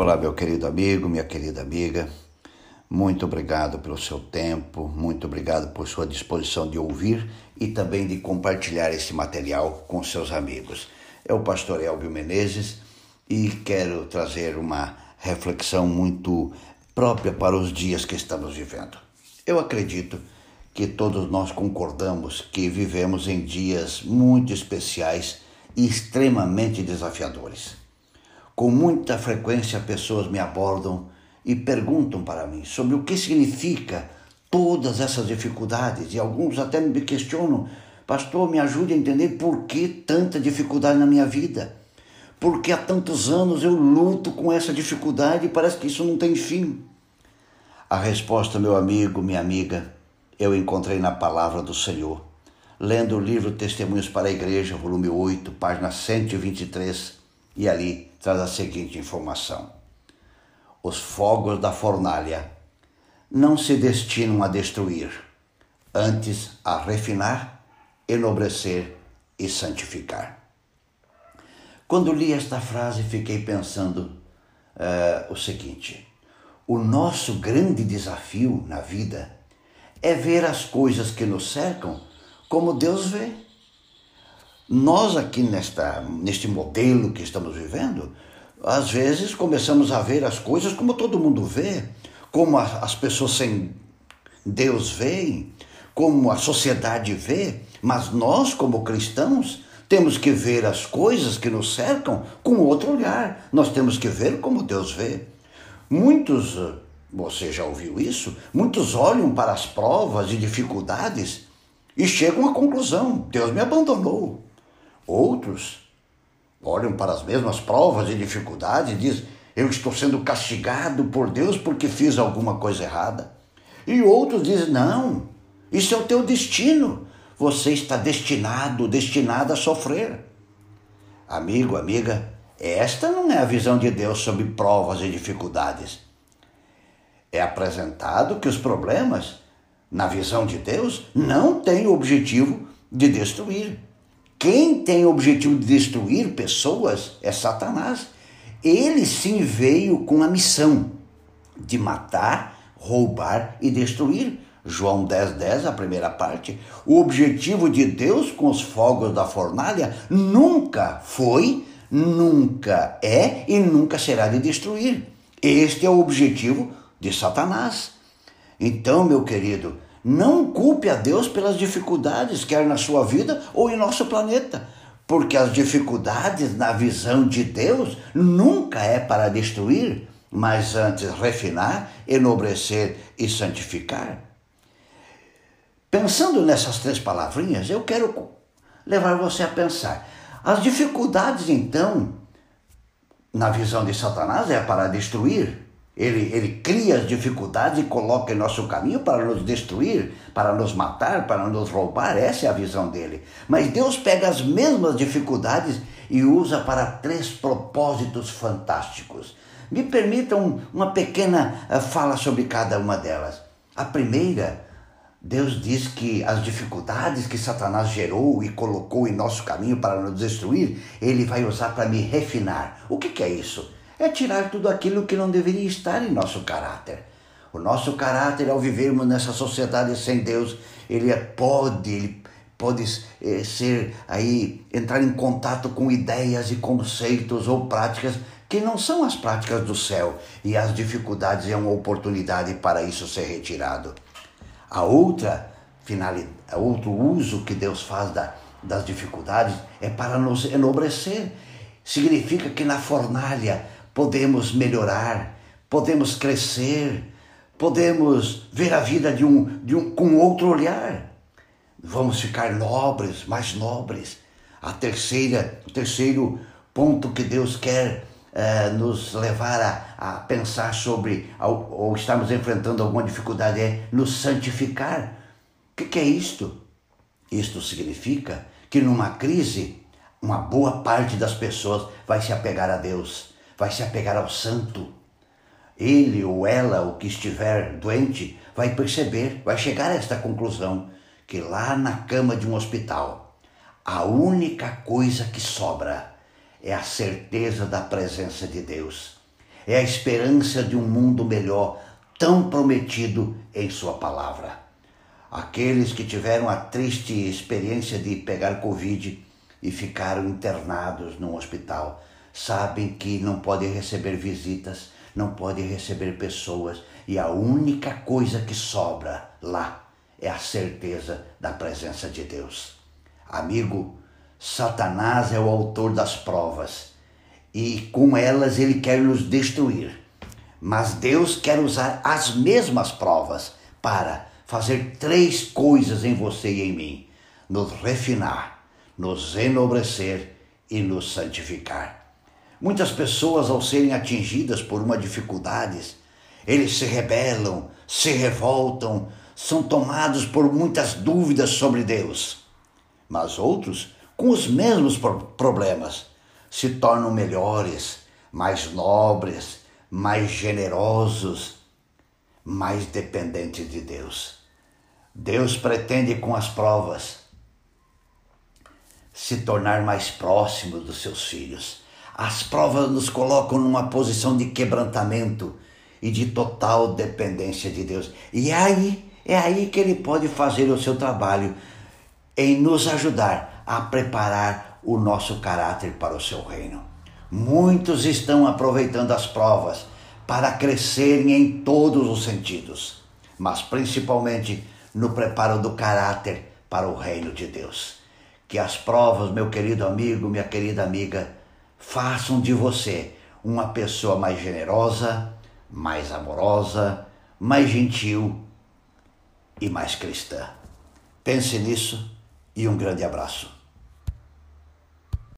Olá, meu querido amigo, minha querida amiga. Muito obrigado pelo seu tempo, muito obrigado por sua disposição de ouvir e também de compartilhar esse material com seus amigos. É o pastor Elvio Menezes e quero trazer uma reflexão muito própria para os dias que estamos vivendo. Eu acredito que todos nós concordamos que vivemos em dias muito especiais e extremamente desafiadores. Com muita frequência, pessoas me abordam e perguntam para mim sobre o que significa todas essas dificuldades e alguns até me questionam, pastor, me ajude a entender por que tanta dificuldade na minha vida. Porque há tantos anos eu luto com essa dificuldade e parece que isso não tem fim. A resposta, meu amigo, minha amiga, eu encontrei na palavra do Senhor. Lendo o livro Testemunhos para a Igreja, volume 8, página 123, e ali traz a seguinte informação: Os fogos da fornalha não se destinam a destruir, antes a refinar, enobrecer e santificar. Quando li esta frase, fiquei pensando uh, o seguinte: o nosso grande desafio na vida é ver as coisas que nos cercam como Deus vê. Nós aqui nesta, neste modelo que estamos vivendo, às vezes começamos a ver as coisas como todo mundo vê, como as pessoas sem Deus veem, como a sociedade vê, mas nós, como cristãos, temos que ver as coisas que nos cercam com outro olhar. Nós temos que ver como Deus vê. Muitos, você já ouviu isso? Muitos olham para as provas e dificuldades e chegam à conclusão: Deus me abandonou. Outros olham para as mesmas provas e dificuldades e dizem: Eu estou sendo castigado por Deus porque fiz alguma coisa errada. E outros dizem: Não, isso é o teu destino. Você está destinado, destinada a sofrer. Amigo, amiga, esta não é a visão de Deus sobre provas e dificuldades. É apresentado que os problemas, na visão de Deus, não têm o objetivo de destruir. Quem tem o objetivo de destruir pessoas é Satanás. Ele sim veio com a missão de matar, roubar e destruir. João 10, 10, a primeira parte. O objetivo de Deus com os fogos da fornalha nunca foi, nunca é e nunca será de destruir. Este é o objetivo de Satanás. Então, meu querido, não culpe a Deus pelas dificuldades, quer na sua vida ou em nosso planeta, porque as dificuldades, na visão de Deus, nunca é para destruir, mas antes refinar, enobrecer e santificar. Pensando nessas três palavrinhas, eu quero levar você a pensar. As dificuldades, então, na visão de Satanás, é para destruir, ele, ele cria as dificuldades e coloca em nosso caminho para nos destruir, para nos matar, para nos roubar. Essa é a visão dele. Mas Deus pega as mesmas dificuldades e usa para três propósitos fantásticos. Me permitam uma pequena eh, fala sobre cada uma delas. A primeira, Deus diz que as dificuldades que Satanás gerou e colocou em nosso caminho para nos destruir, ele vai usar para me refinar. O que, que é isso? É tirar tudo aquilo que não deveria estar em nosso caráter. O nosso caráter, ao vivermos nessa sociedade sem Deus, ele é, pode, ele pode é, ser aí, entrar em contato com ideias e conceitos ou práticas que não são as práticas do céu, e as dificuldades é uma oportunidade para isso ser retirado. A outra finalidade, outro uso que Deus faz da, das dificuldades é para nos enobrecer. Significa que na fornalha podemos melhorar, podemos crescer, podemos ver a vida de um, de um, com outro olhar. Vamos ficar nobres, mais nobres. A terceira, o terceiro ponto que Deus quer eh, nos levar a, a pensar sobre, ou, ou estamos enfrentando alguma dificuldade, é nos santificar. O que, que é isto? Isto significa que numa crise, uma boa parte das pessoas vai se apegar a Deus vai se apegar ao santo. Ele ou ela, o que estiver doente, vai perceber, vai chegar a esta conclusão que lá na cama de um hospital, a única coisa que sobra é a certeza da presença de Deus. é a esperança de um mundo melhor, tão prometido em Sua palavra. Aqueles que tiveram a triste experiência de pegar Covid e ficaram internados num hospital sabem que não podem receber visitas, não podem receber pessoas e a única coisa que sobra lá é a certeza da presença de Deus. Amigo, Satanás é o autor das provas e com elas ele quer nos destruir. Mas Deus quer usar as mesmas provas para fazer três coisas em você e em mim: nos refinar, nos enobrecer e nos santificar. Muitas pessoas, ao serem atingidas por uma dificuldade, eles se rebelam, se revoltam, são tomados por muitas dúvidas sobre Deus. Mas outros, com os mesmos problemas, se tornam melhores, mais nobres, mais generosos, mais dependentes de Deus. Deus pretende com as provas se tornar mais próximo dos seus filhos. As provas nos colocam numa posição de quebrantamento e de total dependência de Deus. E aí, é aí que ele pode fazer o seu trabalho em nos ajudar a preparar o nosso caráter para o seu reino. Muitos estão aproveitando as provas para crescerem em todos os sentidos, mas principalmente no preparo do caráter para o reino de Deus. Que as provas, meu querido amigo, minha querida amiga, façam de você uma pessoa mais generosa, mais amorosa, mais gentil e mais cristã. Pense nisso e um grande abraço.